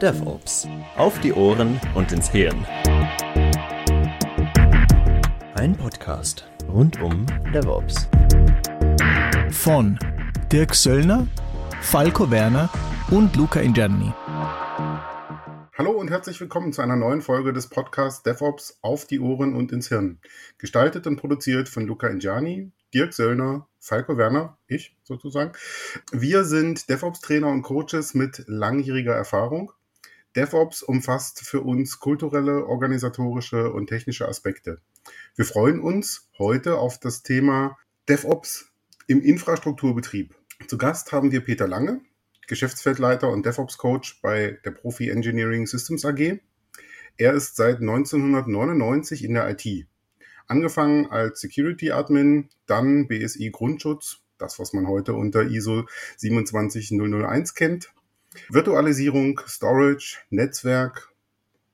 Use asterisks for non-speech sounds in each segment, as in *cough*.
DevOps. Auf die Ohren und ins Hirn. Ein Podcast rund um DevOps. Von Dirk Söllner, Falco Werner und Luca Ingianni. Hallo und herzlich willkommen zu einer neuen Folge des Podcasts DevOps auf die Ohren und ins Hirn. Gestaltet und produziert von Luca Ingiani, Dirk Söllner, Falco Werner, ich sozusagen. Wir sind DevOps-Trainer und Coaches mit langjähriger Erfahrung. DevOps umfasst für uns kulturelle, organisatorische und technische Aspekte. Wir freuen uns heute auf das Thema DevOps im Infrastrukturbetrieb. Zu Gast haben wir Peter Lange, Geschäftsfeldleiter und DevOps-Coach bei der Profi Engineering Systems AG. Er ist seit 1999 in der IT. Angefangen als Security Admin, dann BSI Grundschutz, das was man heute unter ISO 27001 kennt. Virtualisierung, Storage, Netzwerk,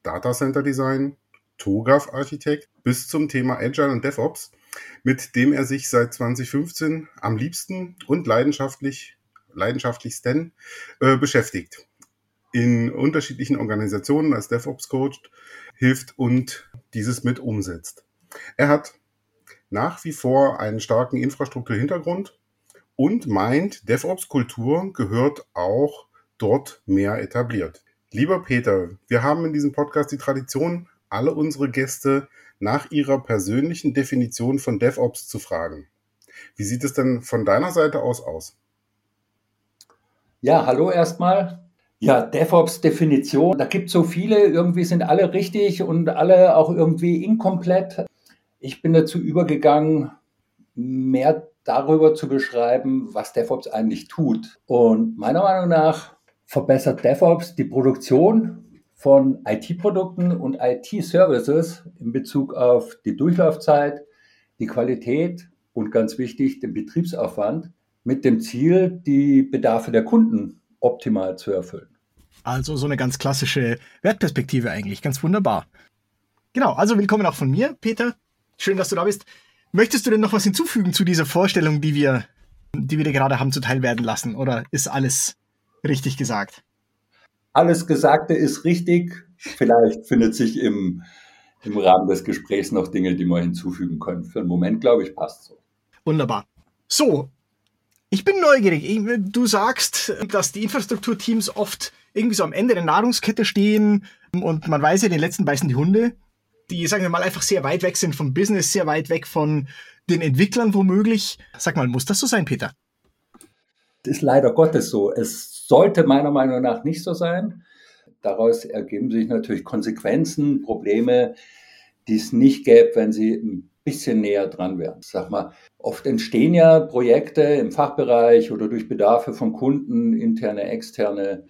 Data Center Design, TOGAF Architekt bis zum Thema Agile und DevOps, mit dem er sich seit 2015 am liebsten und leidenschaftlich leidenschaftlichsten äh, beschäftigt. In unterschiedlichen Organisationen als DevOps-Coach hilft und dieses mit umsetzt. Er hat nach wie vor einen starken Infrastrukturhintergrund und meint, DevOps-Kultur gehört auch dort mehr etabliert. Lieber Peter, wir haben in diesem Podcast die Tradition, alle unsere Gäste nach ihrer persönlichen Definition von DevOps zu fragen. Wie sieht es denn von deiner Seite aus aus? Ja, hallo erstmal. Ja, DevOps-Definition, da gibt es so viele, irgendwie sind alle richtig und alle auch irgendwie inkomplett. Ich bin dazu übergegangen, mehr darüber zu beschreiben, was DevOps eigentlich tut. Und meiner Meinung nach verbessert DevOps die Produktion von IT-Produkten und IT-Services in Bezug auf die Durchlaufzeit, die Qualität und ganz wichtig, den Betriebsaufwand mit dem Ziel, die Bedarfe der Kunden optimal zu erfüllen. Also so eine ganz klassische Wertperspektive eigentlich, ganz wunderbar. Genau, also willkommen auch von mir, Peter. Schön, dass du da bist. Möchtest du denn noch was hinzufügen zu dieser Vorstellung, die wir, die wir dir gerade haben zuteil werden lassen? Oder ist alles richtig gesagt? Alles Gesagte ist richtig. Vielleicht findet sich im, im Rahmen des Gesprächs noch Dinge, die wir hinzufügen können. Für den Moment, glaube ich, passt so. Wunderbar. So, ich bin neugierig. Du sagst, dass die Infrastrukturteams oft irgendwie so am Ende der Nahrungskette stehen und man weiß ja, den letzten beißen die Hunde, die, sagen wir mal, einfach sehr weit weg sind vom Business, sehr weit weg von den Entwicklern womöglich. Sag mal, muss das so sein, Peter? Ist leider Gottes so. Es sollte meiner Meinung nach nicht so sein. Daraus ergeben sich natürlich Konsequenzen, Probleme, die es nicht gäbe, wenn sie ein bisschen näher dran wären. Sag mal, oft entstehen ja Projekte im Fachbereich oder durch Bedarfe von Kunden, interne, externe.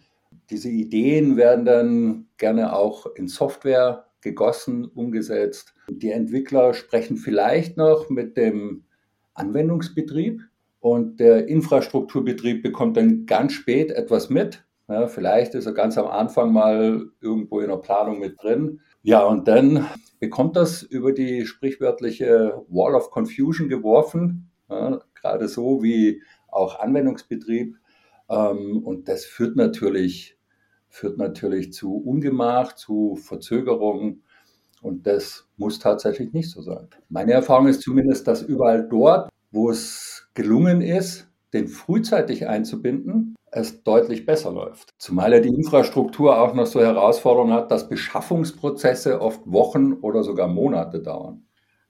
Diese Ideen werden dann gerne auch in Software gegossen, umgesetzt. Die Entwickler sprechen vielleicht noch mit dem Anwendungsbetrieb und der Infrastrukturbetrieb bekommt dann ganz spät etwas mit. Ja, vielleicht ist er ganz am Anfang mal irgendwo in der Planung mit drin. Ja, und dann bekommt das über die sprichwörtliche Wall of Confusion geworfen, ja, gerade so wie auch Anwendungsbetrieb. Ähm, und das führt natürlich, führt natürlich zu Ungemach, zu Verzögerungen. Und das muss tatsächlich nicht so sein. Meine Erfahrung ist zumindest, dass überall dort, wo es gelungen ist, den frühzeitig einzubinden, es deutlich besser läuft. Zumal ja die Infrastruktur auch noch so Herausforderungen hat, dass Beschaffungsprozesse oft Wochen oder sogar Monate dauern.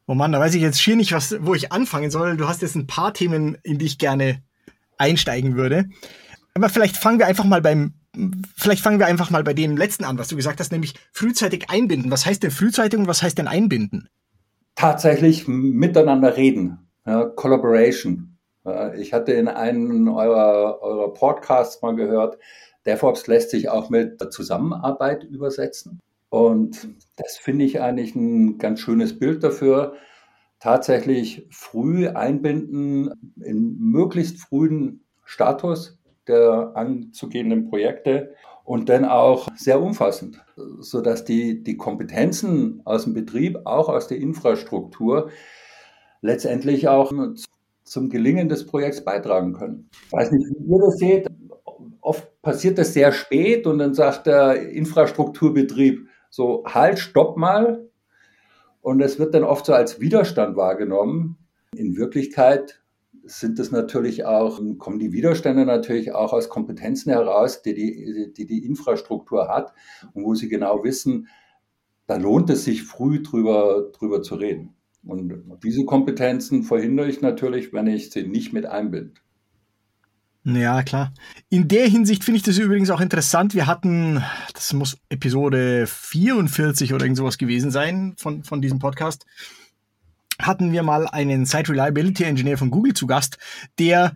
Oh Mann, da weiß ich jetzt schier nicht, was, wo ich anfangen soll. Du hast jetzt ein paar Themen, in die ich gerne einsteigen würde. Aber vielleicht fangen wir einfach mal beim, vielleicht fangen wir einfach mal bei dem letzten an, was du gesagt hast, nämlich frühzeitig einbinden. Was heißt denn frühzeitig und was heißt denn einbinden? Tatsächlich miteinander reden. Ja, Collaboration. Äh, ich hatte in einem eurer, eurer Podcasts mal gehört, DevOps lässt sich auch mit Zusammenarbeit übersetzen. Und das finde ich eigentlich ein ganz schönes Bild dafür. Tatsächlich früh einbinden in möglichst frühen Status der anzugehenden Projekte und dann auch sehr umfassend, sodass die, die Kompetenzen aus dem Betrieb, auch aus der Infrastruktur, letztendlich auch zum Gelingen des Projekts beitragen können. Ich weiß nicht, wie ihr das seht. Oft passiert das sehr spät und dann sagt der Infrastrukturbetrieb so, halt, stopp mal. Und es wird dann oft so als Widerstand wahrgenommen. In Wirklichkeit sind es natürlich auch, kommen die Widerstände natürlich auch aus Kompetenzen heraus, die die, die die Infrastruktur hat und wo sie genau wissen, da lohnt es sich früh drüber, drüber zu reden. Und diese Kompetenzen verhindere ich natürlich, wenn ich sie nicht mit einbinde. Ja, klar. In der Hinsicht finde ich das übrigens auch interessant. Wir hatten, das muss Episode 44 oder irgend sowas gewesen sein von, von diesem Podcast, hatten wir mal einen Site Reliability Engineer von Google zu Gast, der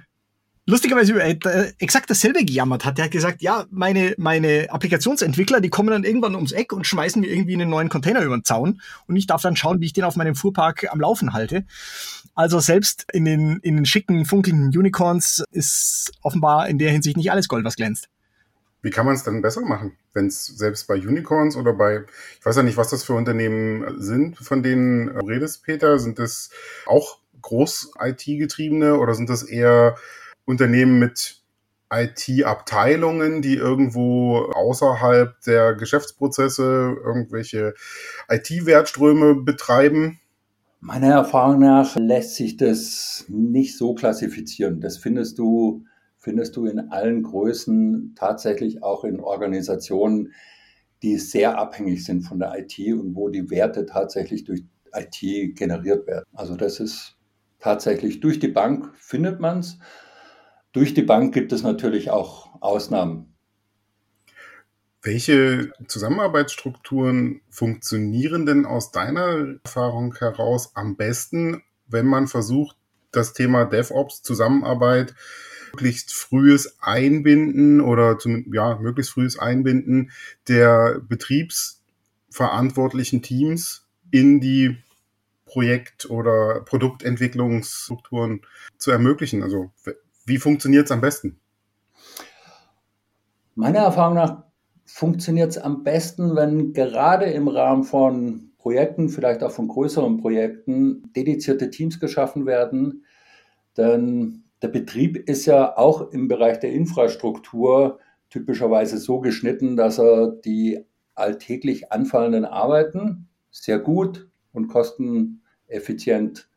lustigerweise äh, exakt dasselbe gejammert hat. Der hat gesagt, ja, meine, meine Applikationsentwickler, die kommen dann irgendwann ums Eck und schmeißen mir irgendwie einen neuen Container über den Zaun und ich darf dann schauen, wie ich den auf meinem Fuhrpark am Laufen halte. Also selbst in den, in den schicken, funkelnden Unicorns ist offenbar in der Hinsicht nicht alles Gold, was glänzt. Wie kann man es dann besser machen, wenn es selbst bei Unicorns oder bei, ich weiß ja nicht, was das für Unternehmen sind, von denen du redest, Peter, sind das auch Groß-IT-getriebene oder sind das eher Unternehmen mit IT-Abteilungen, die irgendwo außerhalb der Geschäftsprozesse irgendwelche IT-Wertströme betreiben? Meiner Erfahrung nach lässt sich das nicht so klassifizieren. Das findest du findest du in allen Größen tatsächlich auch in Organisationen, die sehr abhängig sind von der IT und wo die Werte tatsächlich durch IT generiert werden. Also das ist tatsächlich durch die Bank findet man es. Durch die Bank gibt es natürlich auch Ausnahmen. Welche Zusammenarbeitsstrukturen funktionieren denn aus deiner Erfahrung heraus am besten, wenn man versucht, das Thema DevOps, Zusammenarbeit möglichst frühes Einbinden oder zum, ja, möglichst frühes Einbinden der betriebsverantwortlichen Teams in die Projekt- oder Produktentwicklungsstrukturen zu ermöglichen. Also wie funktioniert es am besten? Meiner Erfahrung nach funktioniert es am besten, wenn gerade im Rahmen von Projekten, vielleicht auch von größeren Projekten, dedizierte Teams geschaffen werden. Denn der Betrieb ist ja auch im Bereich der Infrastruktur typischerweise so geschnitten, dass er die alltäglich anfallenden Arbeiten sehr gut und kosteneffizient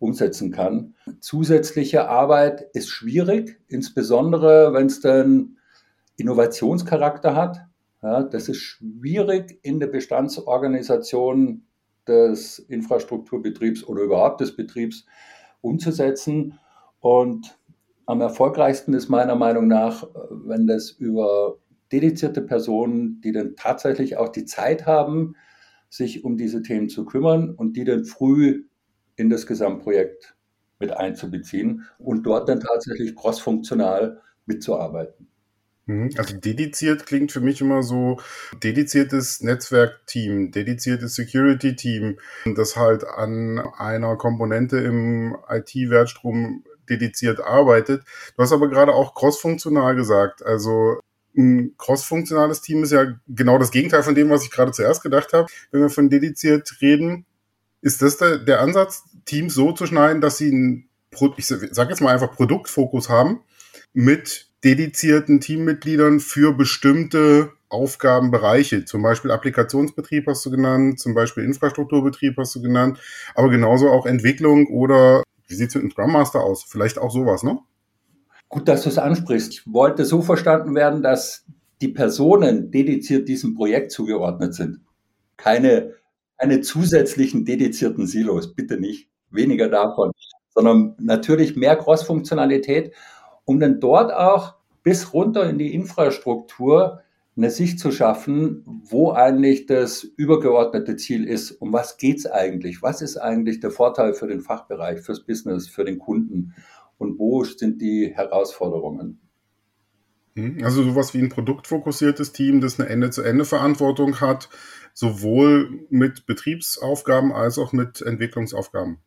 umsetzen kann. Zusätzliche Arbeit ist schwierig, insbesondere wenn es dann Innovationscharakter hat. Ja, das ist schwierig in der Bestandsorganisation des Infrastrukturbetriebs oder überhaupt des Betriebs umzusetzen. Und am erfolgreichsten ist meiner Meinung nach, wenn das über dedizierte Personen, die dann tatsächlich auch die Zeit haben, sich um diese Themen zu kümmern und die dann früh in das Gesamtprojekt mit einzubeziehen und dort dann tatsächlich crossfunktional mitzuarbeiten. Mhm. Also dediziert klingt für mich immer so dediziertes Netzwerkteam, dediziertes Security-Team, das halt an einer Komponente im IT-Wertstrom dediziert arbeitet. Du hast aber gerade auch crossfunktional gesagt. Also ein crossfunktionales Team ist ja genau das Gegenteil von dem, was ich gerade zuerst gedacht habe. Wenn wir von dediziert reden, ist das der, der Ansatz, Teams so zu schneiden, dass sie einen, ich sag jetzt mal einfach Produktfokus haben mit dedizierten Teammitgliedern für bestimmte Aufgabenbereiche, zum Beispiel Applikationsbetrieb hast du genannt, zum Beispiel Infrastrukturbetrieb hast du genannt, aber genauso auch Entwicklung oder wie sieht es mit einem Scrum Master aus? Vielleicht auch sowas, ne? Gut, dass du es ansprichst. Ich wollte so verstanden werden, dass die Personen dediziert diesem Projekt zugeordnet sind. Keine, keine zusätzlichen dedizierten Silos, bitte nicht. Weniger davon, sondern natürlich mehr Cross-Funktionalität, um dann dort auch bis runter in die Infrastruktur eine Sicht zu schaffen, wo eigentlich das übergeordnete Ziel ist. Um was geht es eigentlich? Was ist eigentlich der Vorteil für den Fachbereich, fürs Business, für den Kunden? Und wo sind die Herausforderungen? Hm, also sowas wie ein produktfokussiertes Team, das eine Ende-zu-Ende-Verantwortung hat, sowohl mit Betriebsaufgaben als auch mit Entwicklungsaufgaben.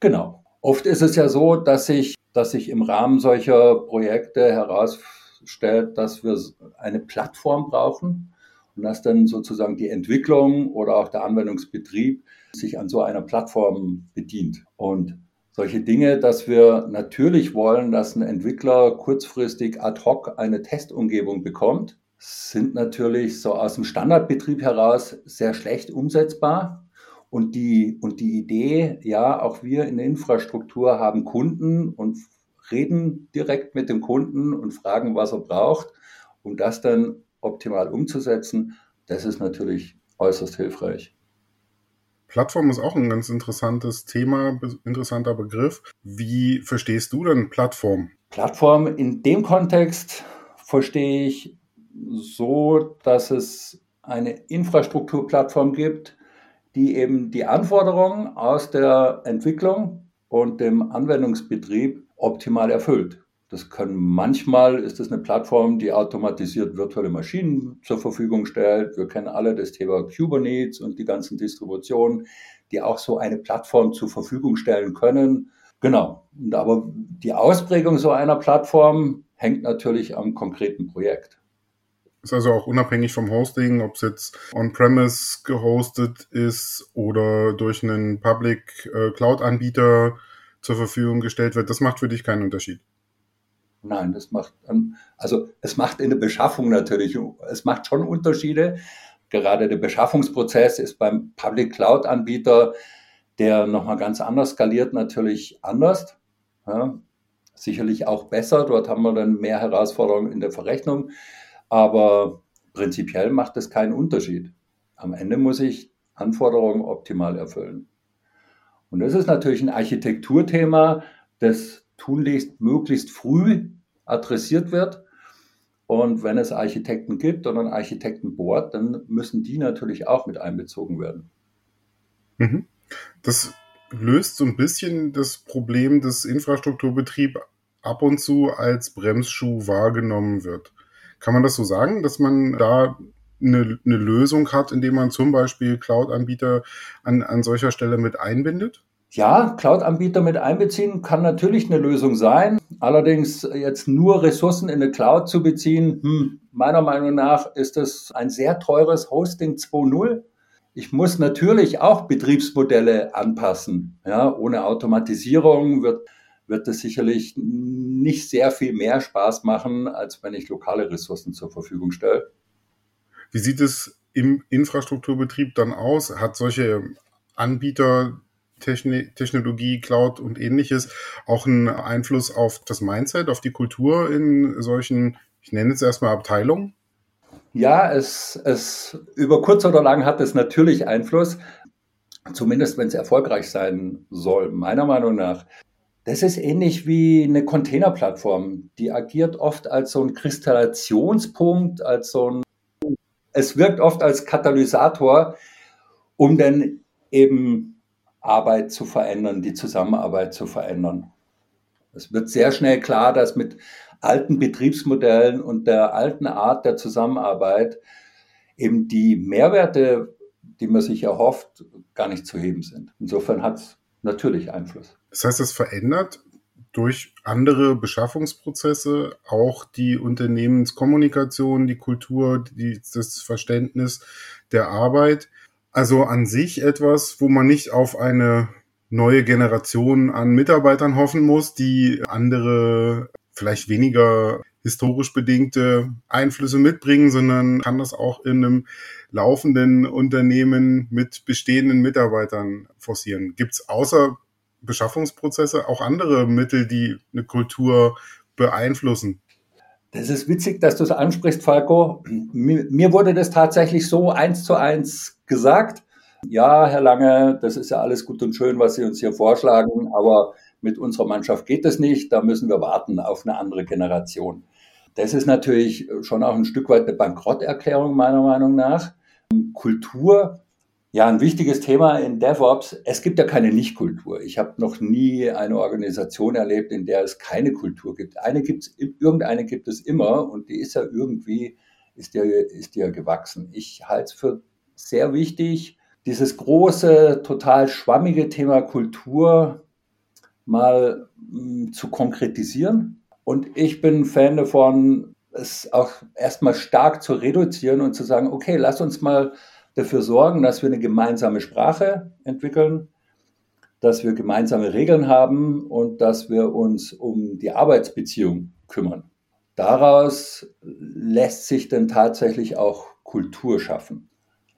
Genau. Oft ist es ja so, dass sich, dass sich im Rahmen solcher Projekte herausfindet, stellt, dass wir eine Plattform brauchen und dass dann sozusagen die Entwicklung oder auch der Anwendungsbetrieb sich an so einer Plattform bedient. Und solche Dinge, dass wir natürlich wollen, dass ein Entwickler kurzfristig ad hoc eine Testumgebung bekommt, sind natürlich so aus dem Standardbetrieb heraus sehr schlecht umsetzbar. Und die, und die Idee, ja, auch wir in der Infrastruktur haben Kunden und reden direkt mit dem Kunden und fragen, was er braucht, um das dann optimal umzusetzen, das ist natürlich äußerst hilfreich. Plattform ist auch ein ganz interessantes Thema, interessanter Begriff. Wie verstehst du denn Plattform? Plattform in dem Kontext verstehe ich so, dass es eine Infrastrukturplattform gibt, die eben die Anforderungen aus der Entwicklung und dem Anwendungsbetrieb optimal erfüllt. Das können manchmal ist es eine Plattform, die automatisiert virtuelle Maschinen zur Verfügung stellt. Wir kennen alle das Thema Kubernetes und die ganzen Distributionen, die auch so eine Plattform zur Verfügung stellen können. Genau. Aber die Ausprägung so einer Plattform hängt natürlich am konkreten Projekt. Ist also auch unabhängig vom Hosting, ob es jetzt on-premise gehostet ist oder durch einen Public äh, Cloud-Anbieter zur Verfügung gestellt wird. Das macht für dich keinen Unterschied. Nein, das macht, also es macht in der Beschaffung natürlich, es macht schon Unterschiede. Gerade der Beschaffungsprozess ist beim Public Cloud Anbieter, der nochmal ganz anders skaliert, natürlich anders. Ja, sicherlich auch besser. Dort haben wir dann mehr Herausforderungen in der Verrechnung. Aber prinzipiell macht es keinen Unterschied. Am Ende muss ich Anforderungen optimal erfüllen. Und das ist natürlich ein Architekturthema, das tunlichst möglichst früh adressiert wird. Und wenn es Architekten gibt oder ein Architektenboard, dann müssen die natürlich auch mit einbezogen werden. Mhm. Das löst so ein bisschen das Problem, dass Infrastrukturbetrieb ab und zu als Bremsschuh wahrgenommen wird. Kann man das so sagen, dass man da eine, eine Lösung hat, indem man zum Beispiel Cloud-Anbieter an, an solcher Stelle mit einbindet? Ja, Cloud-Anbieter mit einbeziehen kann natürlich eine Lösung sein. Allerdings jetzt nur Ressourcen in eine Cloud zu beziehen, hm, meiner Meinung nach ist das ein sehr teures Hosting 2.0. Ich muss natürlich auch Betriebsmodelle anpassen. Ja, ohne Automatisierung wird, wird das sicherlich nicht sehr viel mehr Spaß machen, als wenn ich lokale Ressourcen zur Verfügung stelle. Wie sieht es im Infrastrukturbetrieb dann aus? Hat solche Anbieter Technologie, Cloud und ähnliches auch einen Einfluss auf das Mindset, auf die Kultur in solchen, ich nenne es erstmal Abteilungen? Ja, es, es über kurz oder lang hat es natürlich Einfluss, zumindest wenn es erfolgreich sein soll, meiner Meinung nach. Das ist ähnlich wie eine Containerplattform. Die agiert oft als so ein Kristallationspunkt, als so ein, es wirkt oft als Katalysator, um dann eben Arbeit zu verändern, die Zusammenarbeit zu verändern. Es wird sehr schnell klar, dass mit alten Betriebsmodellen und der alten Art der Zusammenarbeit eben die Mehrwerte, die man sich erhofft, gar nicht zu heben sind. Insofern hat es natürlich Einfluss. Das heißt, es verändert durch andere Beschaffungsprozesse auch die Unternehmenskommunikation, die Kultur, die, das Verständnis der Arbeit. Also an sich etwas, wo man nicht auf eine neue Generation an Mitarbeitern hoffen muss, die andere, vielleicht weniger historisch bedingte Einflüsse mitbringen, sondern kann das auch in einem laufenden Unternehmen mit bestehenden Mitarbeitern forcieren. Gibt es außer Beschaffungsprozesse auch andere Mittel, die eine Kultur beeinflussen? Das ist witzig, dass du es ansprichst, Falco. Mir wurde das tatsächlich so eins zu eins gesagt. Ja, Herr Lange, das ist ja alles gut und schön, was Sie uns hier vorschlagen, aber mit unserer Mannschaft geht das nicht. Da müssen wir warten auf eine andere Generation. Das ist natürlich schon auch ein Stück weit eine Bankrotterklärung meiner Meinung nach. Kultur ja, ein wichtiges Thema in DevOps. Es gibt ja keine Nichtkultur. Ich habe noch nie eine Organisation erlebt, in der es keine Kultur gibt. Eine gibt's, irgendeine gibt es immer und die ist ja irgendwie, ist ja, ist ja gewachsen. Ich halte es für sehr wichtig, dieses große, total schwammige Thema Kultur mal mh, hm, zu konkretisieren. Und ich bin Fan davon, es auch erstmal stark zu reduzieren und zu sagen, okay, lass uns mal dafür sorgen, dass wir eine gemeinsame Sprache entwickeln. dass wir gemeinsame Regeln haben und dass wir uns um die Arbeitsbeziehung kümmern. Daraus lässt sich dann tatsächlich auch Kultur schaffen.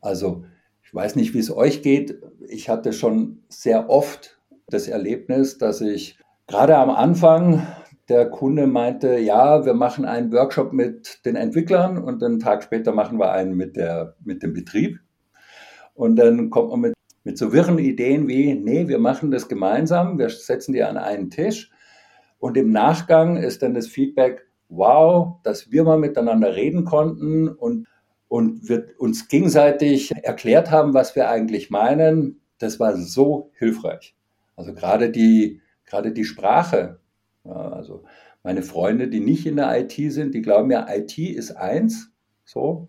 Also ich weiß nicht, wie es euch geht. Ich hatte schon sehr oft das Erlebnis, dass ich gerade am Anfang der Kunde meinte, ja, wir machen einen Workshop mit den Entwicklern und einen Tag später machen wir einen mit, der, mit dem Betrieb. Und dann kommt man mit, mit so wirren Ideen wie, nee, wir machen das gemeinsam, wir setzen die an einen Tisch. Und im Nachgang ist dann das Feedback, wow, dass wir mal miteinander reden konnten und, und wir uns gegenseitig erklärt haben, was wir eigentlich meinen. Das war so hilfreich. Also gerade die, gerade die Sprache, ja, also meine Freunde, die nicht in der IT sind, die glauben ja, IT ist eins. So.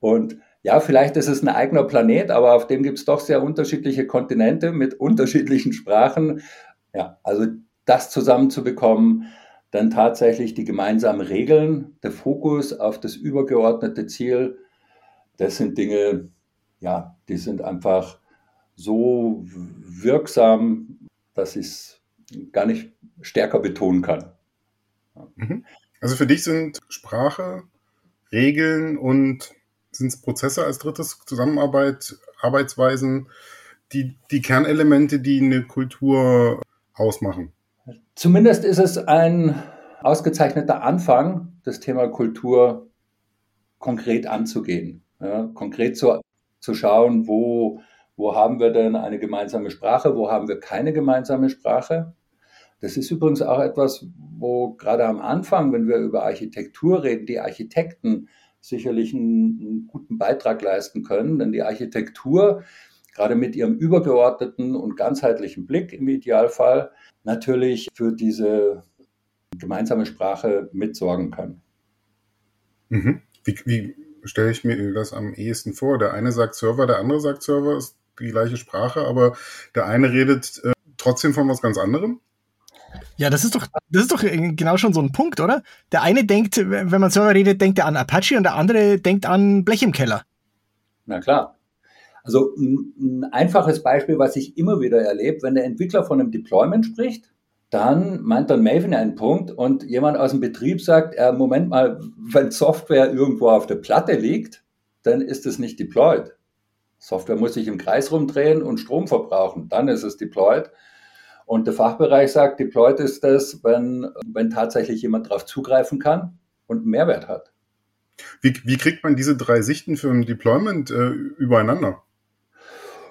Und ja, vielleicht ist es ein eigener Planet, aber auf dem gibt es doch sehr unterschiedliche Kontinente mit unterschiedlichen Sprachen. Ja, also das zusammenzubekommen, dann tatsächlich die gemeinsamen Regeln, der Fokus auf das übergeordnete Ziel, das sind Dinge, ja, die sind einfach so wirksam, dass ich es gar nicht stärker betonen kann. Mhm. Also für dich sind Sprache, Regeln und sind es Prozesse als drittes Zusammenarbeit, Arbeitsweisen, die, die Kernelemente, die eine Kultur ausmachen? Zumindest ist es ein ausgezeichneter Anfang, das Thema Kultur konkret anzugehen. Ja, konkret zu, zu schauen, wo, wo haben wir denn eine gemeinsame Sprache, wo haben wir keine gemeinsame Sprache das ist übrigens auch etwas, wo gerade am Anfang, wenn wir über Architektur reden, die Architekten sicherlich einen, einen guten Beitrag leisten können. Denn die Architektur, gerade mit ihrem übergeordneten und ganzheitlichen Blick im Idealfall, natürlich für diese gemeinsame Sprache mitsorgen kann. Mhm. Wie, wie stelle ich mir das am ehesten vor? Der eine sagt Server, der andere sagt Server, ist die gleiche Sprache, aber der eine redet äh, trotzdem von was ganz anderem? Ja, das ist doch, das ist doch genau schon so ein Punkt, oder? Der eine denkt, wenn man Server redet, denkt er an Apache und der andere denkt an Blech im Keller. Na klar. Also ein, einfaches Beispiel, was ich immer wieder erlebe, wenn der Entwickler von einem Deployment spricht, dann meint dann Maven einen Punkt und jemand aus dem Betrieb sagt, äh, Moment mal, wenn Software irgendwo auf der Platte liegt, dann ist es nicht deployed. Software muss sich im Kreis rumdrehen und Strom verbrauchen, dann ist es deployed. Und der Fachbereich sagt, deployed ist das, wenn, wenn tatsächlich jemand darauf zugreifen kann und einen Mehrwert hat. Wie, wie kriegt man diese drei Sichten für ein Deployment äh, übereinander?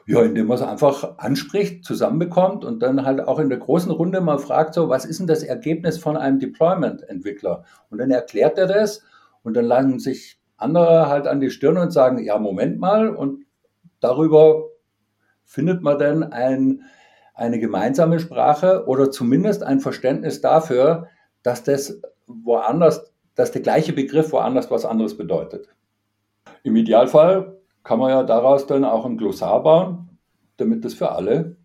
Ja, indem man es einfach anspricht, zusammenbekommt und dann halt auch in der großen Runde mal fragt, so, was ist denn das Ergebnis von einem Deployment-Entwickler? Und dann erklärt er das und dann landen sich andere halt an die Stirn und sagen, ja, Moment mal, und darüber findet man dann ein, eine gemeinsame Sprache oder zumindest ein Verständnis dafür, dass das woanders, dass der gleiche Begriff woanders was anderes bedeutet. Im Idealfall kann man ja daraus dann auch ein Glossar bauen, damit das für alle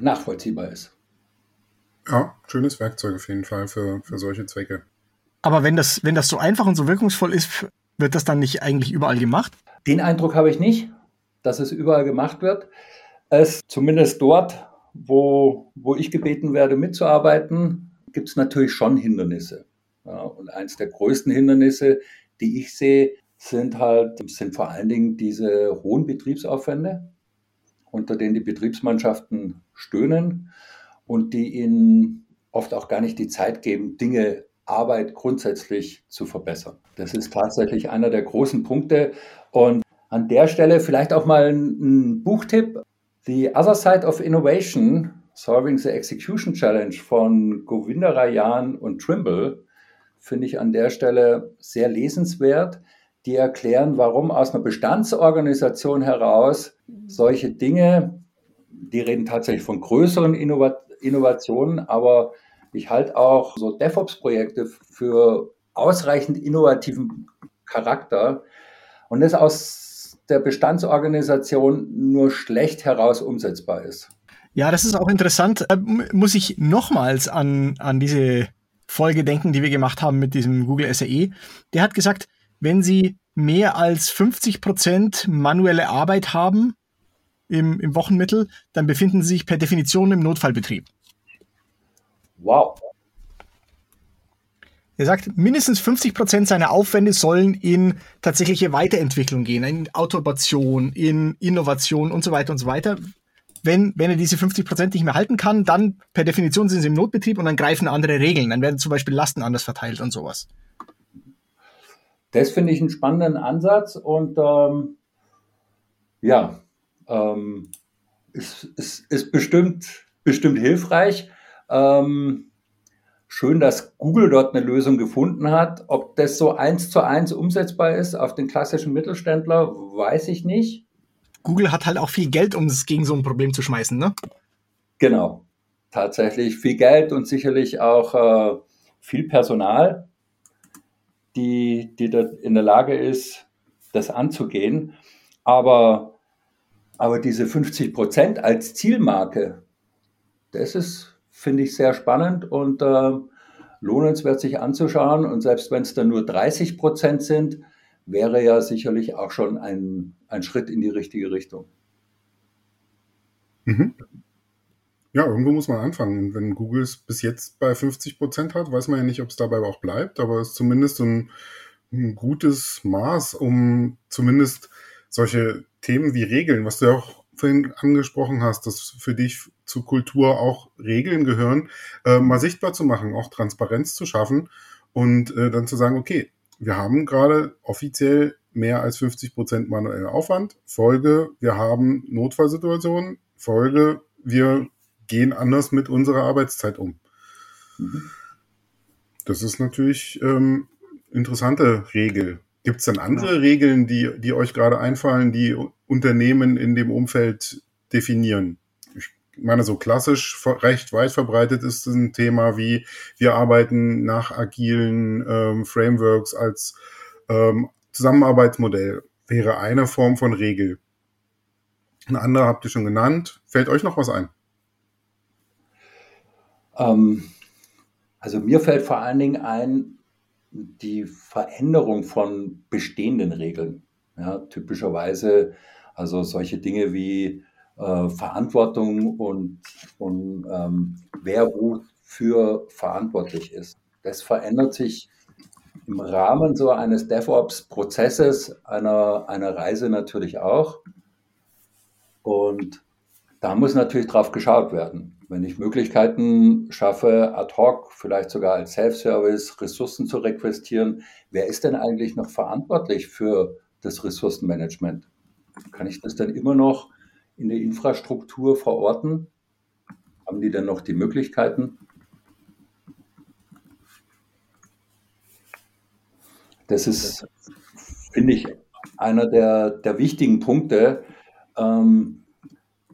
nachvollziehbar ist. Ja, schönes Werkzeug auf jeden Fall für, für solche Zwecke. Aber wenn das, wenn das so einfach und so wirkungsvoll ist, wird das dann nicht eigentlich überall gemacht? Den Eindruck habe ich nicht, dass es überall gemacht wird. Es zumindest dort, wo, wo ich gebeten werde, mitzuarbeiten, gibt es natürlich schon Hindernisse. Ja, und eins der größten Hindernisse, die ich sehe, sind halt, sind vor allen Dingen diese hohen Betriebsaufwände, unter denen die Betriebsmannschaften stöhnen und die ihnen oft auch gar nicht die Zeit geben, Dinge, Arbeit grundsätzlich zu verbessern. Das ist tatsächlich einer der großen Punkte. Und an der Stelle vielleicht auch mal ein, ein Buchtipp. The Other Side of Innovation, Solving the Execution Challenge von Govindarayan und Trimble, finde ich an der Stelle sehr lesenswert. Die erklären, warum aus einer Bestandsorganisation heraus solche Dinge, die reden tatsächlich von größeren Innovationen, aber ich halte auch so DevOps-Projekte für ausreichend innovativen Charakter. Und das aus der Bestandsorganisation nur schlecht heraus umsetzbar ist. Ja, das ist auch interessant. Da muss ich nochmals an, an diese Folge denken, die wir gemacht haben mit diesem Google SAE. Der hat gesagt, wenn Sie mehr als 50 Prozent manuelle Arbeit haben, im, im Wochenmittel, dann befinden sie sich per Definition im Notfallbetrieb. Wow. Er sagt, mindestens 50 Prozent seiner Aufwände sollen in tatsächliche Weiterentwicklung gehen, in Automation, in Innovation und so weiter und so weiter. Wenn, wenn er diese 50 Prozent nicht mehr halten kann, dann per Definition sind sie im Notbetrieb und dann greifen andere Regeln. Dann werden zum Beispiel Lasten anders verteilt und sowas. Das finde ich einen spannenden Ansatz und ähm, ja, ähm, ist, ist, ist bestimmt, bestimmt hilfreich. Ähm, schön, dass Google dort eine Lösung gefunden hat. Ob das so eins zu eins umsetzbar ist auf den klassischen Mittelständler, weiß ich nicht. Google hat halt auch viel Geld, um es gegen so ein Problem zu schmeißen, ne? Genau. Tatsächlich viel Geld und sicherlich auch äh, viel Personal, die, die in der Lage ist, das anzugehen. Aber, aber diese 50 Prozent als Zielmarke, das ist finde ich sehr spannend und äh, lohnenswert sich anzuschauen. Und selbst wenn es dann nur 30 Prozent sind, wäre ja sicherlich auch schon ein, ein Schritt in die richtige Richtung. Mhm. Ja, irgendwo muss man anfangen. wenn Google es bis jetzt bei 50 Prozent hat, weiß man ja nicht, ob es dabei auch bleibt, aber es ist zumindest ein, ein gutes Maß, um zumindest solche Themen wie Regeln, was du ja auch vorhin angesprochen hast, dass für dich zu Kultur auch Regeln gehören, äh, mal sichtbar zu machen, auch Transparenz zu schaffen und äh, dann zu sagen, okay, wir haben gerade offiziell mehr als 50 Prozent manuellen Aufwand. Folge, wir haben Notfallsituationen. Folge, wir gehen anders mit unserer Arbeitszeit um. Mhm. Das ist natürlich ähm, interessante Regel. Gibt es dann andere Regeln, die, die euch gerade einfallen, die Unternehmen in dem Umfeld definieren? Ich meine, so klassisch recht weit verbreitet ist ein Thema wie, wir arbeiten nach agilen ähm, Frameworks als ähm, Zusammenarbeitsmodell. Wäre eine Form von Regel. Eine andere habt ihr schon genannt. Fällt euch noch was ein? Ähm, also mir fällt vor allen Dingen ein, die Veränderung von bestehenden Regeln. Ja, typischerweise also solche Dinge wie äh, Verantwortung und, und ähm, wer wofür verantwortlich ist. Das verändert sich im Rahmen so eines DevOps-Prozesses, einer, einer Reise natürlich auch. Und da muss natürlich drauf geschaut werden. Wenn ich Möglichkeiten schaffe, ad hoc, vielleicht sogar als Self-Service, Ressourcen zu requestieren, wer ist denn eigentlich noch verantwortlich für das Ressourcenmanagement? Kann ich das dann immer noch in der Infrastruktur verorten? Haben die dann noch die Möglichkeiten? Das ist, finde ich, einer der, der wichtigen Punkte. Ähm,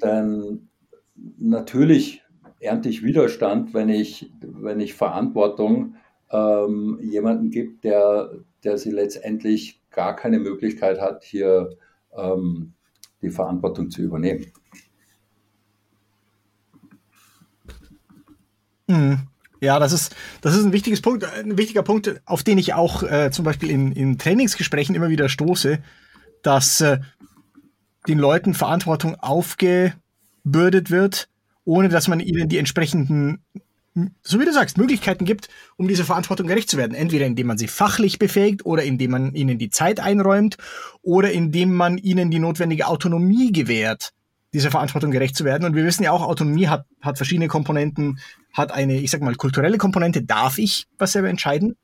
denn natürlich ernte ich Widerstand, wenn ich, wenn ich Verantwortung ähm, jemanden gibt, der, der sie letztendlich gar keine Möglichkeit hat, hier ähm, die Verantwortung zu übernehmen. Hm. Ja, das ist, das ist ein wichtiges Punkt, ein wichtiger Punkt, auf den ich auch äh, zum Beispiel in, in Trainingsgesprächen immer wieder stoße, dass äh, den Leuten Verantwortung aufgebürdet wird, ohne dass man ihnen die entsprechenden, so wie du sagst, Möglichkeiten gibt, um dieser Verantwortung gerecht zu werden. Entweder indem man sie fachlich befähigt oder indem man ihnen die Zeit einräumt oder indem man ihnen die notwendige Autonomie gewährt, dieser Verantwortung gerecht zu werden. Und wir wissen ja auch, Autonomie hat, hat verschiedene Komponenten, hat eine, ich sag mal, kulturelle Komponente, darf ich was selber entscheiden,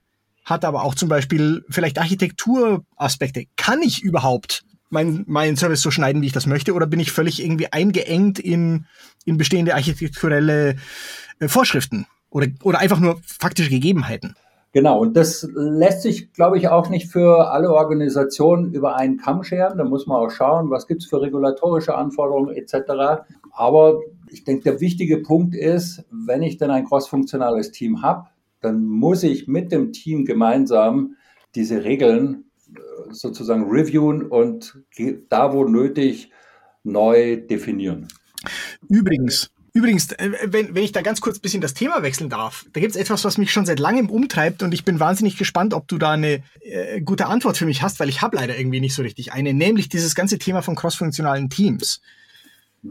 hat aber auch zum Beispiel vielleicht Architekturaspekte. Kann ich überhaupt mein, meinen Service so schneiden, wie ich das möchte, oder bin ich völlig irgendwie eingeengt in, in bestehende architekturelle äh, Vorschriften oder, oder einfach nur faktische Gegebenheiten? Genau, und das lässt sich, glaube ich, auch nicht für alle Organisationen über einen Kamm scheren. Da muss man auch schauen, was gibt es für regulatorische Anforderungen etc. Aber ich denke, der wichtige Punkt ist, wenn ich dann ein crossfunktionales Team habe, dann muss ich mit dem Team gemeinsam diese Regeln sozusagen reviewen und da, wo nötig, neu definieren. Übrigens, Übrigens, äh, wenn, wenn ich da ganz kurz ein bisschen das Thema wechseln darf, da gibt es etwas, was mich schon seit langem umtreibt und ich bin wahnsinnig gespannt, ob du da eine äh, gute Antwort für mich hast, weil ich habe leider irgendwie nicht so richtig eine, nämlich dieses ganze Thema von crossfunktionalen Teams.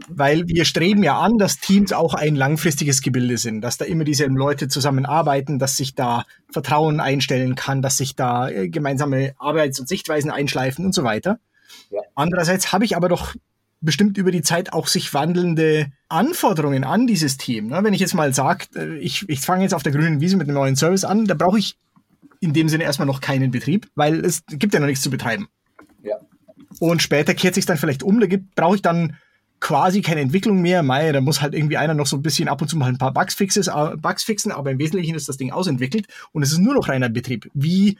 Weil wir streben ja an, dass Teams auch ein langfristiges Gebilde sind, dass da immer dieselben Leute zusammenarbeiten, dass sich da Vertrauen einstellen kann, dass sich da äh, gemeinsame Arbeits- und Sichtweisen einschleifen und so weiter. Ja. Andererseits habe ich aber doch bestimmt über die Zeit auch sich wandelnde Anforderungen an dieses Team. Ne? Wenn ich jetzt mal sage, äh, ich, ich fange jetzt auf der grünen Wiese mit einem neuen Service an, da brauche ich in dem Sinne erstmal noch keinen Betrieb, weil es gibt ja noch nichts zu betreiben. Ja. Und später kehrt sich dann vielleicht um, da brauche ich dann quasi keine Entwicklung mehr. Mei, da muss halt irgendwie einer noch so ein bisschen ab und zu mal ein paar Bugs, fixes, äh, Bugs fixen, aber im Wesentlichen ist das Ding ausentwickelt und es ist nur noch reiner Betrieb. Wie,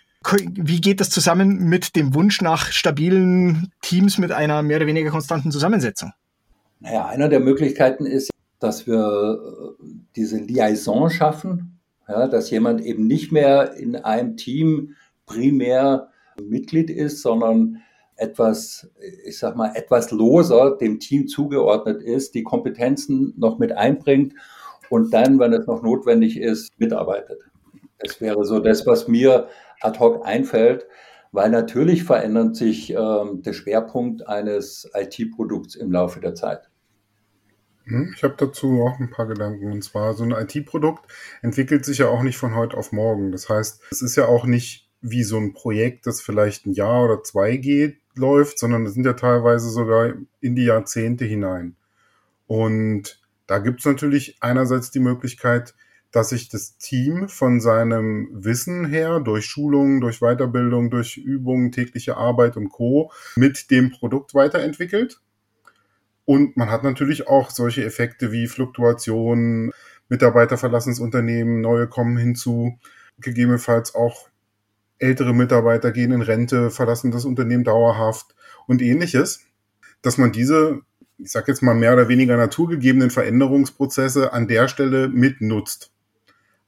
wie geht das zusammen mit dem Wunsch nach stabilen Teams mit einer mehr oder weniger konstanten Zusammensetzung? Naja, einer der Möglichkeiten ist, dass wir äh, diese Liaison schaffen, ja, dass jemand eben nicht mehr in einem Team primär Mitglied ist, sondern etwas, ich sag mal, etwas loser dem Team zugeordnet ist, die Kompetenzen noch mit einbringt und dann, wenn es noch notwendig ist, mitarbeitet. Das wäre so das, was mir ad hoc einfällt, weil natürlich verändert sich ähm, der Schwerpunkt eines IT-Produkts im Laufe der Zeit. Hm, ich habe dazu auch ein paar Gedanken. Und zwar, so ein IT-Produkt entwickelt sich ja auch nicht von heute auf morgen. Das heißt, es ist ja auch nicht wie so ein Projekt, das vielleicht ein Jahr oder zwei geht, läuft, sondern es sind ja teilweise sogar in die Jahrzehnte hinein. Und da gibt es natürlich einerseits die Möglichkeit, dass sich das Team von seinem Wissen her durch Schulungen, durch Weiterbildung, durch Übungen, tägliche Arbeit und Co. mit dem Produkt weiterentwickelt. Und man hat natürlich auch solche Effekte wie Fluktuationen, Mitarbeiter verlassen das Unternehmen, neue kommen hinzu, gegebenenfalls auch ältere Mitarbeiter gehen in Rente, verlassen das Unternehmen dauerhaft und ähnliches, dass man diese, ich sage jetzt mal mehr oder weniger naturgegebenen Veränderungsprozesse an der Stelle mitnutzt.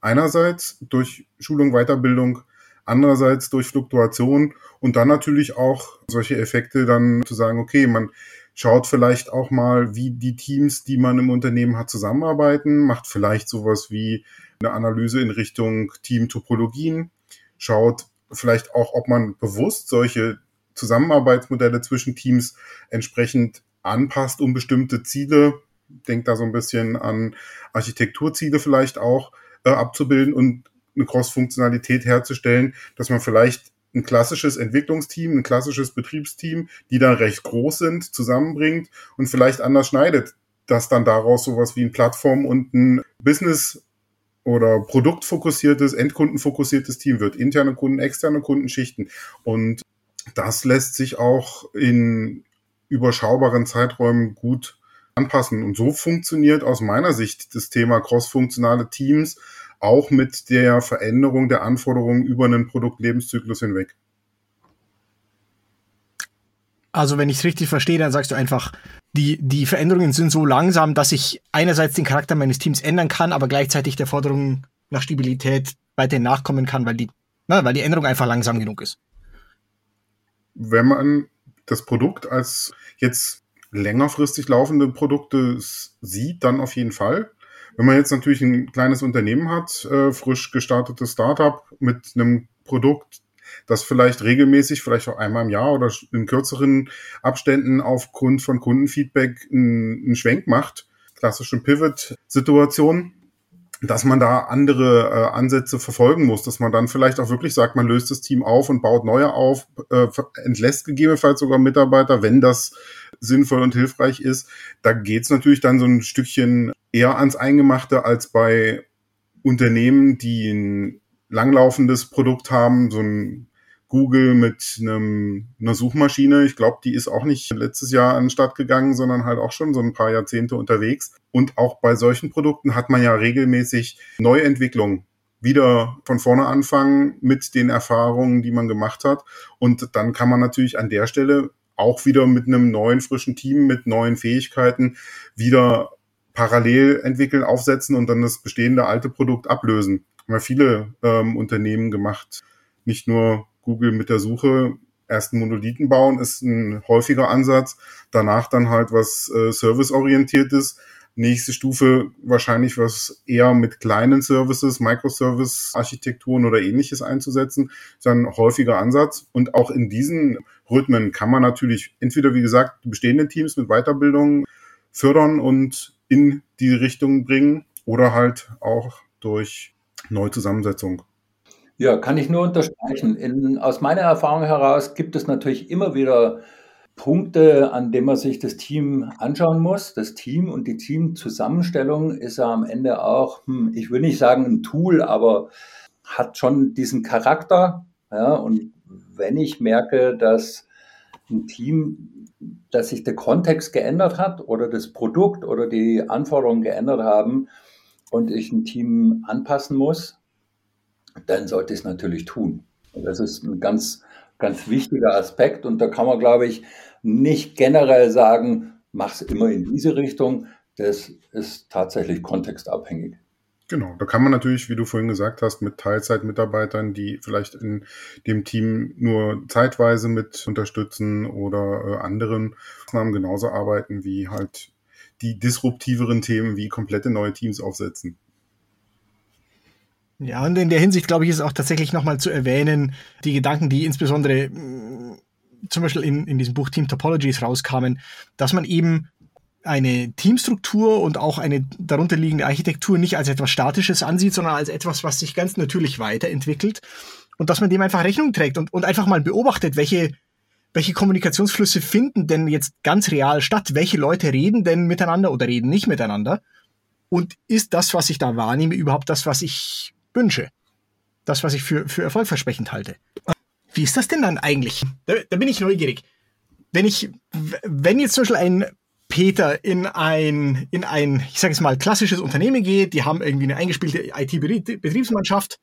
Einerseits durch Schulung, Weiterbildung, andererseits durch Fluktuation und dann natürlich auch solche Effekte dann zu sagen, okay, man schaut vielleicht auch mal, wie die Teams, die man im Unternehmen hat, zusammenarbeiten, macht vielleicht sowas wie eine Analyse in Richtung Team-Topologien, schaut, vielleicht auch, ob man bewusst solche Zusammenarbeitsmodelle zwischen Teams entsprechend anpasst, um bestimmte Ziele, denkt da so ein bisschen an Architekturziele vielleicht auch, äh, abzubilden und eine Cross-Funktionalität herzustellen, dass man vielleicht ein klassisches Entwicklungsteam, ein klassisches Betriebsteam, die dann recht groß sind, zusammenbringt und vielleicht anders schneidet, dass dann daraus sowas wie ein Plattform und ein Business oder produktfokussiertes, endkundenfokussiertes Team wird. Interne Kunden, externe Kundenschichten. Und das lässt sich auch in überschaubaren Zeiträumen gut anpassen. Und so funktioniert aus meiner Sicht das Thema crossfunktionale Teams auch mit der Veränderung der Anforderungen über einen Produktlebenszyklus hinweg. Also wenn ich es richtig verstehe, dann sagst du einfach, die, die Veränderungen sind so langsam, dass ich einerseits den Charakter meines Teams ändern kann, aber gleichzeitig der Forderung nach Stabilität weiterhin nachkommen kann, weil die, na, weil die Änderung einfach langsam genug ist. Wenn man das Produkt als jetzt längerfristig laufende Produkte sieht, dann auf jeden Fall. Wenn man jetzt natürlich ein kleines Unternehmen hat, äh, frisch gestartetes Startup mit einem Produkt, das vielleicht regelmäßig, vielleicht auch einmal im Jahr oder in kürzeren Abständen aufgrund von Kundenfeedback einen, Schwenk macht, klassische Pivot-Situation, dass man da andere äh, Ansätze verfolgen muss, dass man dann vielleicht auch wirklich sagt, man löst das Team auf und baut neue auf, äh, entlässt gegebenenfalls sogar Mitarbeiter, wenn das sinnvoll und hilfreich ist. Da geht's natürlich dann so ein Stückchen eher ans Eingemachte als bei Unternehmen, die ein langlaufendes Produkt haben, so ein Google mit einem, einer Suchmaschine. Ich glaube, die ist auch nicht letztes Jahr an den Start gegangen, sondern halt auch schon so ein paar Jahrzehnte unterwegs. Und auch bei solchen Produkten hat man ja regelmäßig Neuentwicklungen wieder von vorne anfangen mit den Erfahrungen, die man gemacht hat. Und dann kann man natürlich an der Stelle auch wieder mit einem neuen, frischen Team, mit neuen Fähigkeiten wieder parallel entwickeln, aufsetzen und dann das bestehende alte Produkt ablösen. Haben ja viele ähm, Unternehmen gemacht. Nicht nur Google mit der Suche erst einen Monolithen bauen, ist ein häufiger Ansatz. Danach dann halt was äh, serviceorientiertes. Nächste Stufe wahrscheinlich was eher mit kleinen Services, Microservice-Architekturen oder ähnliches einzusetzen. ist ein häufiger Ansatz. Und auch in diesen Rhythmen kann man natürlich entweder, wie gesagt, bestehende Teams mit Weiterbildung fördern und in die Richtung bringen oder halt auch durch Neuzusammensetzung. Ja, kann ich nur unterstreichen. In, aus meiner Erfahrung heraus gibt es natürlich immer wieder Punkte, an denen man sich das Team anschauen muss. Das Team und die Teamzusammenstellung ist ja am Ende auch, hm, ich will nicht sagen ein Tool, aber hat schon diesen Charakter. Ja, und wenn ich merke, dass ein Team, dass sich der Kontext geändert hat oder das Produkt oder die Anforderungen geändert haben und ich ein Team anpassen muss, dann sollte ich es natürlich tun. Das ist ein ganz, ganz wichtiger Aspekt. Und da kann man, glaube ich, nicht generell sagen, mach es immer in diese Richtung. Das ist tatsächlich kontextabhängig. Genau, da kann man natürlich, wie du vorhin gesagt hast, mit Teilzeitmitarbeitern, die vielleicht in dem Team nur zeitweise mit unterstützen oder äh, anderen Maßnahmen genauso arbeiten wie halt die disruptiveren Themen wie komplette neue Teams aufsetzen. Ja, und in der Hinsicht, glaube ich, ist auch tatsächlich nochmal zu erwähnen, die Gedanken, die insbesondere mh, mm, zum Beispiel in, in diesem Buch Team Topologies rauskamen, dass man eben eine Teamstruktur und auch eine darunterliegende Architektur nicht als etwas Statisches ansieht, sondern als etwas, was sich ganz natürlich weiterentwickelt und dass man dem einfach Rechnung trägt und, und einfach mal beobachtet, welche, welche Kommunikationsflüsse finden denn jetzt ganz real statt, welche Leute reden denn miteinander oder reden nicht miteinander und ist das, was ich da wahrnehme, überhaupt das, was ich wünsche, das, was ich für, für erfolgversprechend halte. Wie ist das denn dann eigentlich? Da, da bin ich neugierig. Wenn ich, wenn jetzt zum Beispiel ein Peter in ein, in ein, ich sage es mal, klassisches Unternehmen geht, die haben irgendwie eine eingespielte IT-Betriebsmannschaft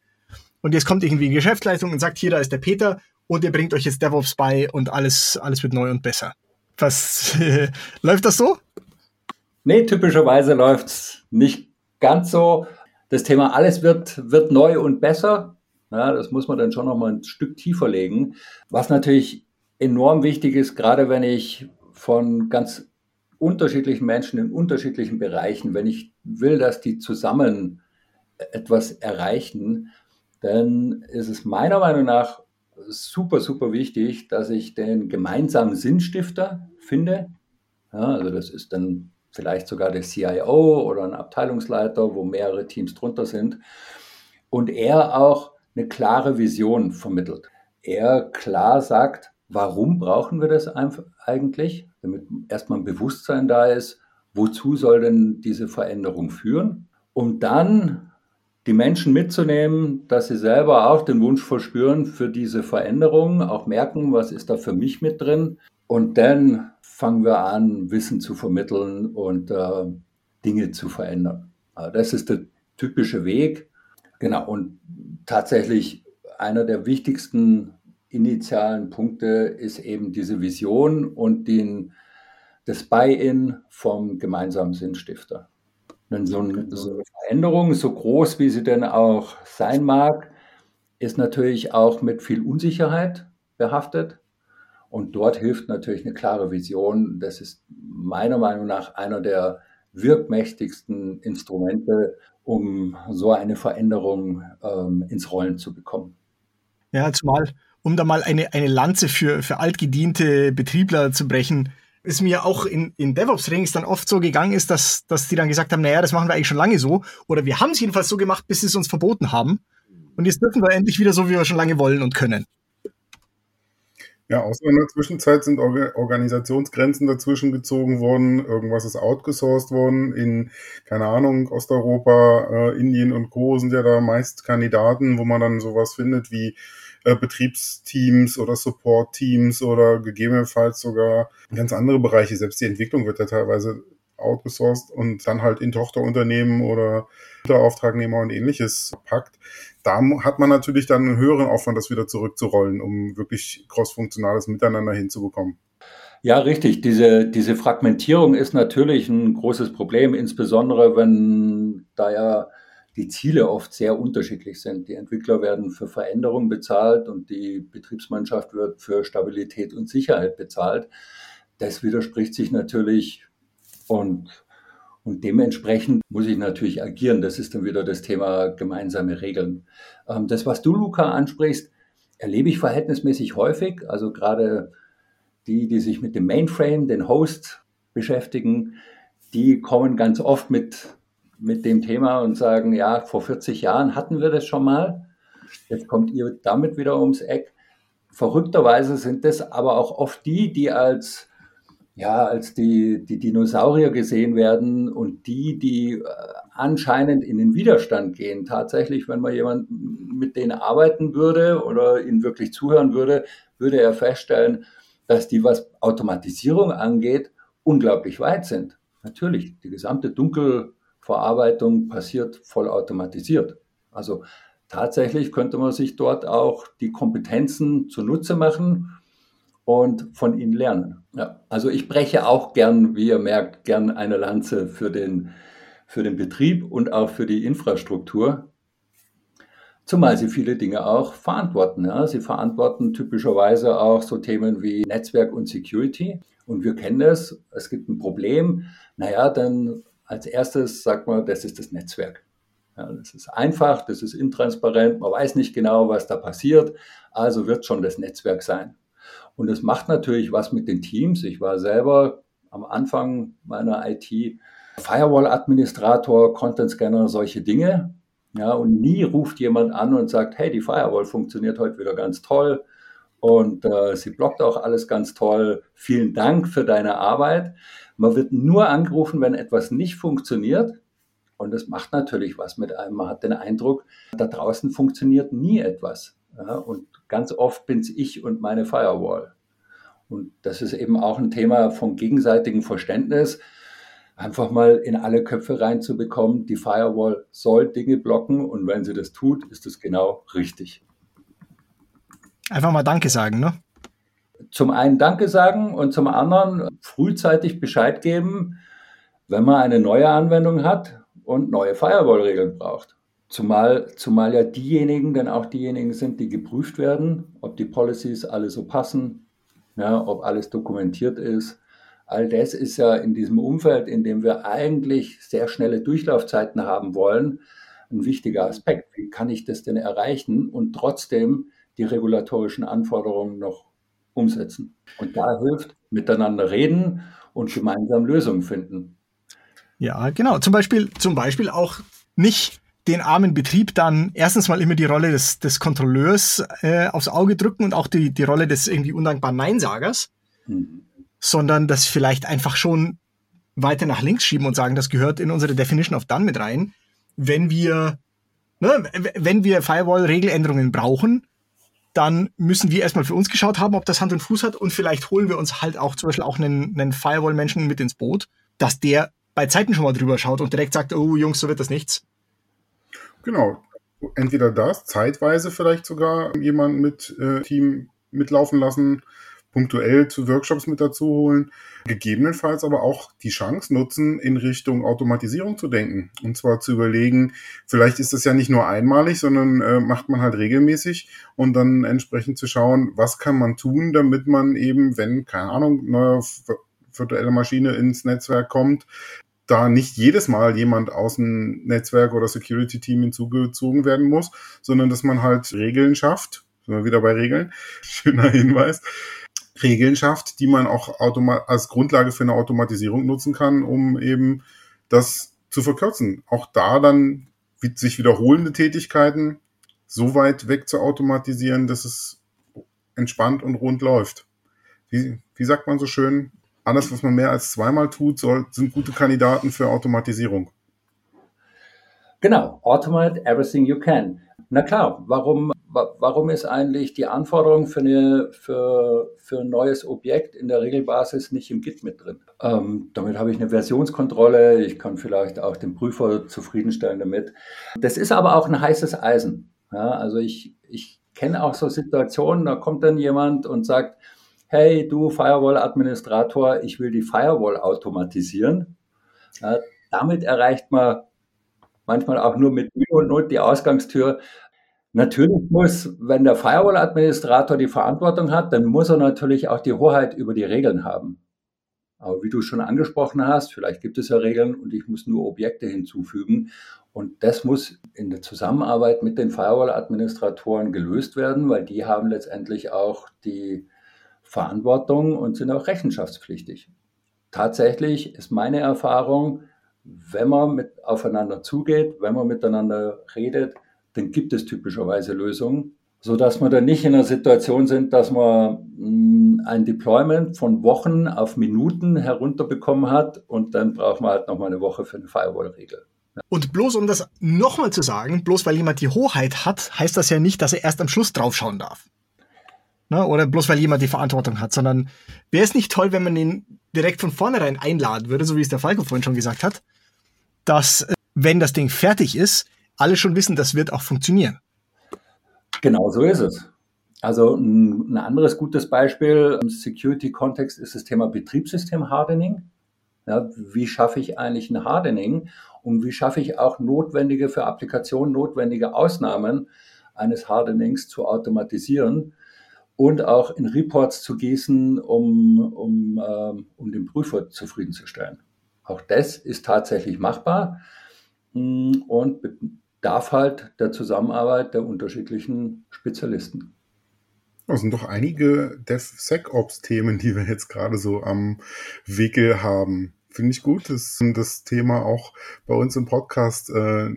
und jetzt kommt irgendwie eine Geschäftsleitung und sagt, hier, da ist der Peter und ihr bringt euch jetzt DevOps bei und alles, alles wird neu und besser. Was, *laughs* läuft das so? Nee, typischerweise läuft es nicht ganz so. Das Thema alles wird, wird neu und besser. Ja, das muss man dann schon noch mal ein Stück tiefer legen. Was natürlich enorm wichtig ist, gerade wenn ich von ganz unterschiedlichen Menschen in unterschiedlichen Bereichen, wenn ich will, dass die zusammen etwas erreichen, dann ist es meiner Meinung nach super, super wichtig, dass ich den gemeinsamen Sinnstifter finde. Ja, also das ist dann vielleicht sogar der CIO oder ein Abteilungsleiter, wo mehrere Teams drunter sind. Und er auch eine klare Vision vermittelt. Er klar sagt, warum brauchen wir das eigentlich? damit erstmal ein Bewusstsein da ist, wozu soll denn diese Veränderung führen, um dann die Menschen mitzunehmen, dass sie selber auch den Wunsch verspüren für diese Veränderung, auch merken, was ist da für mich mit drin. Und dann fangen wir an, Wissen zu vermitteln und äh, Dinge zu verändern. Also das ist der typische Weg. Genau, und tatsächlich einer der wichtigsten initialen Punkte ist eben diese Vision und den, das Buy-in vom gemeinsamen Sinnstifter. Denn so, ein, so eine Veränderung, so groß wie sie denn auch sein mag, ist natürlich auch mit viel Unsicherheit behaftet. Und dort hilft natürlich eine klare Vision. Das ist meiner Meinung nach einer der wirkmächtigsten Instrumente, um so eine Veränderung ähm, ins Rollen zu bekommen. Ja, zumal um da mal eine, eine Lanze für, für altgediente Betriebler zu brechen, ist mir auch in, in DevOps-Rings dann oft so gegangen ist, dass, dass die dann gesagt haben, naja, das machen wir eigentlich schon lange so. Oder wir haben es jedenfalls so gemacht, bis sie es uns verboten haben. Und jetzt dürfen wir endlich wieder so, wie wir schon lange wollen und können. Ja, außer in der Zwischenzeit sind Organisationsgrenzen dazwischen gezogen worden, irgendwas ist outgesourced worden. In, keine Ahnung, Osteuropa, äh, Indien und Co. sind ja da meist Kandidaten, wo man dann sowas findet wie äh, Betriebsteams oder Support-Teams oder gegebenenfalls sogar ganz andere Bereiche. Selbst die Entwicklung wird ja teilweise outgesourced und dann halt in Tochterunternehmen oder Auftragnehmer und ähnliches packt. Da hat man natürlich dann einen höheren Aufwand, das wieder zurückzurollen, um wirklich crossfunktionales Miteinander hinzubekommen. Ja, richtig. Diese, diese Fragmentierung ist natürlich ein großes Problem, insbesondere wenn da ja die Ziele oft sehr unterschiedlich sind. Die Entwickler werden für Veränderung bezahlt und die Betriebsmannschaft wird für Stabilität und Sicherheit bezahlt. Das widerspricht sich natürlich und, und dementsprechend muss ich natürlich agieren. Das ist dann wieder das Thema gemeinsame Regeln. Ähm, das, was du, Luca, ansprichst, erlebe ich verhältnismäßig häufig. Also gerade die, die sich mit dem Mainframe, den Host beschäftigen, die kommen ganz oft mit, mit dem Thema und sagen, ja, vor 40 Jahren hatten wir das schon mal. Jetzt kommt ihr damit wieder ums Eck. Verrückterweise sind das aber auch oft die, die als, ja, als die, die Dinosaurier gesehen werden und die, die äh, anscheinend in den Widerstand gehen. Tatsächlich, wenn man jemand mit denen arbeiten würde oder ihnen wirklich zuhören würde, würde er feststellen, dass die, was Automatisierung angeht, unglaublich weit sind. Natürlich, die gesamte Dunkelverarbeitung passiert vollautomatisiert. Also tatsächlich könnte man sich dort auch die Kompetenzen zunutze machen und von ihnen lernen. Ja, also ich breche auch gern, wie ihr merkt, gern eine Lanze für den, für den Betrieb und auch für die Infrastruktur. Zumal sie viele Dinge auch verantworten. Ja. Sie verantworten typischerweise auch so Themen wie Netzwerk und Security. Und wir kennen das. Es gibt ein Problem. Naja, dann als erstes sagt man, das ist das Netzwerk. Ja, das ist einfach, das ist intransparent, man weiß nicht genau, was da passiert, also wird schon das Netzwerk sein. Und es macht natürlich was mit den Teams. Ich war selber am Anfang meiner IT Firewall-Administrator, Content-Scanner, solche Dinge. Ja, und nie ruft jemand an und sagt, hey, die Firewall funktioniert heute wieder ganz toll und äh, sie blockt auch alles ganz toll. Vielen Dank für deine Arbeit. Man wird nur angerufen, wenn etwas nicht funktioniert. Und das macht natürlich was mit einem. Man hat den Eindruck, da draußen funktioniert nie etwas. Ja, und ganz oft bin es ich und meine Firewall. Und das ist eben auch ein Thema von gegenseitigem Verständnis einfach mal in alle Köpfe reinzubekommen, die Firewall soll Dinge blocken und wenn sie das tut, ist es genau richtig. Einfach mal Danke sagen, ne? Zum einen Danke sagen und zum anderen frühzeitig Bescheid geben, wenn man eine neue Anwendung hat und neue Firewall-Regeln braucht. Zumal, zumal ja diejenigen dann auch diejenigen sind, die geprüft werden, ob die Policies alle so passen, ja, ob alles dokumentiert ist All das ist ja in diesem Umfeld, in dem wir eigentlich sehr schnelle Durchlaufzeiten haben wollen, ein wichtiger Aspekt. Wie kann ich das denn erreichen und trotzdem die regulatorischen Anforderungen noch umsetzen? Und da hilft miteinander reden und gemeinsam Lösungen finden. Ja, genau. Zum Beispiel, zum Beispiel auch nicht den armen Betrieb dann erstens mal immer die Rolle des, des Kontrolleurs äh, aufs Auge drücken und auch die, die Rolle des irgendwie undankbaren Neinsagers, mhm sondern das vielleicht einfach schon weiter nach links schieben und sagen, das gehört in unsere Definition of Done mit rein. Wenn wir, ne, wenn wir Firewall-Regeländerungen brauchen, dann müssen wir erstmal für uns geschaut haben, ob das Hand und Fuß hat und vielleicht holen wir uns halt auch zum Beispiel auch einen, einen Firewall-Menschen mit ins Boot, dass der bei Zeiten schon mal drüber schaut und direkt sagt, oh Jungs, so wird das nichts. Genau. Entweder das, zeitweise vielleicht sogar jemand mit äh, Team mitlaufen lassen, punktuell zu Workshops mit dazu holen, gegebenenfalls aber auch die Chance nutzen, in Richtung Automatisierung zu denken. Und zwar zu überlegen, vielleicht ist das ja nicht nur einmalig, sondern äh, macht man halt regelmäßig und dann entsprechend zu schauen, was kann man tun, damit man eben, wenn, keine Ahnung, neue virtuelle Maschine ins Netzwerk kommt, da nicht jedes Mal jemand aus dem Netzwerk oder Security-Team hinzugezogen werden muss, sondern dass man halt Regeln schafft, sind wir wieder bei Regeln, *laughs* schöner Hinweis, Regeln schafft, die man auch als Grundlage für eine Automatisierung nutzen kann, um eben das zu verkürzen. Auch da dann sich wiederholende Tätigkeiten so weit weg zu automatisieren, dass es entspannt und rund läuft. Wie, wie sagt man so schön, alles, was man mehr als zweimal tut, soll, sind gute Kandidaten für Automatisierung. Genau, automate everything you can. Na klar, warum warum ist eigentlich die Anforderung für, eine, für, für ein neues Objekt in der Regelbasis nicht im Git mit drin? Ähm, damit habe ich eine Versionskontrolle, ich kann vielleicht auch den Prüfer zufriedenstellen damit. Das ist aber auch ein heißes Eisen. Ja, also ich, ich kenne auch so Situationen, da kommt dann jemand und sagt, hey du Firewall-Administrator, ich will die Firewall automatisieren. Ja, damit erreicht man manchmal auch nur mit Mühe und Not die Ausgangstür. Natürlich muss, wenn der Firewall-Administrator die Verantwortung hat, dann muss er natürlich auch die Hoheit über die Regeln haben. Aber wie du schon angesprochen hast, vielleicht gibt es ja Regeln und ich muss nur Objekte hinzufügen. Und das muss in der Zusammenarbeit mit den Firewall-Administratoren gelöst werden, weil die haben letztendlich auch die Verantwortung und sind auch rechenschaftspflichtig. tatsächlich ist meine Erfahrung, wenn man mit aufeinander zugeht, wenn man miteinander redet, dann gibt es typischerweise Lösungen, sodass wir dann nicht in einer Situation sind, dass man hm, ein Deployment von Wochen auf Minuten herunterbekommen hat und dann braucht man halt nochmal eine Woche für eine Firewall-Regel. Und bloß um das nochmal zu sagen, bloß weil jemand die Hoheit hat, heißt das ja nicht, dass er erst am Schluss draufschauen darf. Ne? Oder bloß weil jemand die Verantwortung hat, sondern wäre es nicht toll, wenn man ihn direkt von vornherein einladen würde, so wie es der Falco vorhin schon gesagt hat, dass, äh, wenn das Ding fertig ist, alle schon wissen, das wird auch funktionieren. Genau so ist es. Also ein, anderes gutes Beispiel im Security-Kontext ist das Thema Betriebssystem-Hardening. Ja, wie schaffe ich eigentlich ein Hardening und wie schaffe ich auch notwendige für Applikationen notwendige Ausnahmen eines Hardenings zu automatisieren und auch in Reports zu gießen, um, um, äh, um den Prüfer zufriedenzustellen. Auch das ist tatsächlich machbar mm, und bedarf halt der Zusammenarbeit der unterschiedlichen Spezialisten. Das sind doch einige DevSecOps-Themen, die wir jetzt gerade so am Wickel haben. Finde ich gut, dass das Thema auch bei uns im Podcast äh,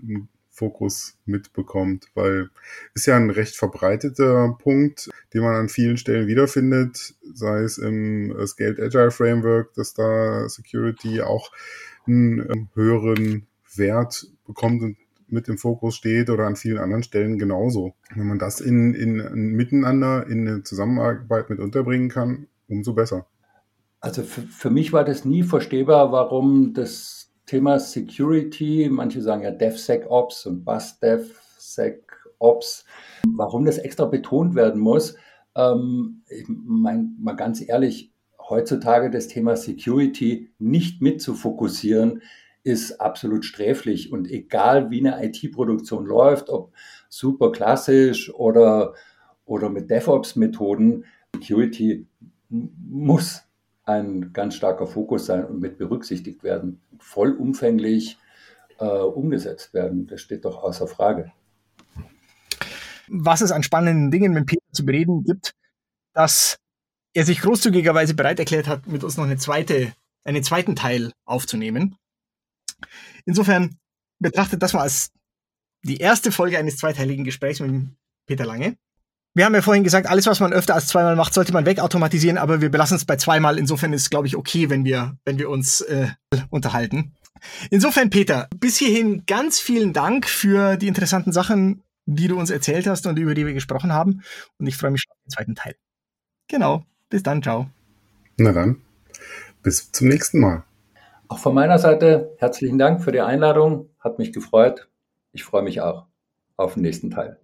Fokus mitbekommt, weil ist ja ein recht verbreiteter Punkt, den man an vielen Stellen wiederfindet, sei es im Scaled Agile Framework, dass da Security auch einen ähm, höheren Wert bekommt und mit im Fokus steht oder an vielen anderen Stellen genauso. Wenn man das in, in, in Miteinander, in eine Zusammenarbeit mit unterbringen kann, umso besser. Also für, für mich war das nie verstehbar, warum das Thema Security, manche sagen ja DevSecOps und BusDevSecOps, warum das extra betont werden muss. Ähm, ich mein, mal ganz ehrlich, heutzutage das Thema Security nicht mit zu fokussieren, ist absolut sträflich. Und egal wie eine IT-Produktion läuft, ob super klassisch oder, oder mit DevOps-Methoden, Security muss ein ganz starker Fokus sein und mit berücksichtigt werden, vollumfänglich äh, umgesetzt werden. Das steht doch außer Frage. Was es an spannenden Dingen mit Peter zu bereden gibt, dass er sich großzügigerweise bereit erklärt hat, mit uns noch eine zweite, einen zweiten Teil aufzunehmen. Insofern betrachtet das mal als die erste Folge eines zweiteiligen Gesprächs mit Peter Lange. Wir haben ja vorhin gesagt, alles, was man öfter als zweimal macht, sollte man wegautomatisieren, aber wir belassen es bei zweimal. Insofern ist es, glaube ich, okay, wenn wir, wenn wir uns äh, unterhalten. Insofern, Peter, bis hierhin ganz vielen Dank für die interessanten Sachen, die du uns erzählt hast und über die wir gesprochen haben. Und ich freue mich schon auf den zweiten Teil. Genau. Bis dann. Ciao. Na dann. Bis zum nächsten Mal. Auch von meiner Seite herzlichen Dank für die Einladung. Hat mich gefreut. Ich freue mich auch auf den nächsten Teil.